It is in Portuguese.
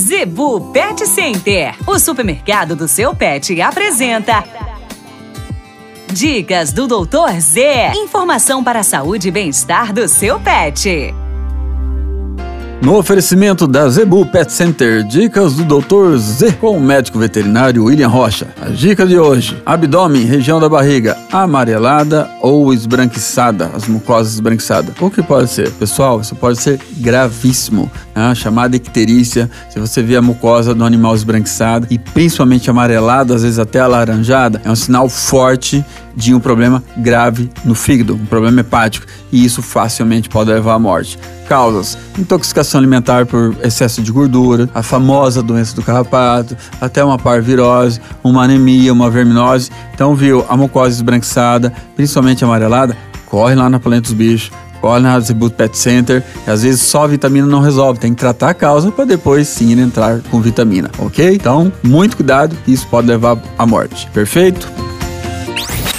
Zebu Pet Center, o supermercado do seu pet, apresenta. Dicas do Doutor Z. Informação para a saúde e bem-estar do seu pet. No oferecimento da Zebu Pet Center, dicas do Dr. Z com o médico veterinário William Rocha. A dica de hoje: abdômen, região da barriga, amarelada ou esbranquiçada, as mucosas esbranquiçadas. O que pode ser? Pessoal, isso pode ser gravíssimo, né? chamada icterícia. Se você vê a mucosa do animal esbranquiçada e principalmente amarelada, às vezes até alaranjada, é um sinal forte de um problema grave no fígado, um problema hepático, e isso facilmente pode levar à morte. Causas: intoxicação alimentar por excesso de gordura, a famosa doença do carrapato, até uma parvirose, uma anemia, uma verminose. Então, viu a mucosa esbranquiçada, principalmente amarelada, corre lá na Planeta dos Bichos, corre na Zebut Pet Center, e às vezes só vitamina não resolve, tem que tratar a causa para depois sim entrar com vitamina, ok? Então, muito cuidado, isso pode levar à morte. Perfeito?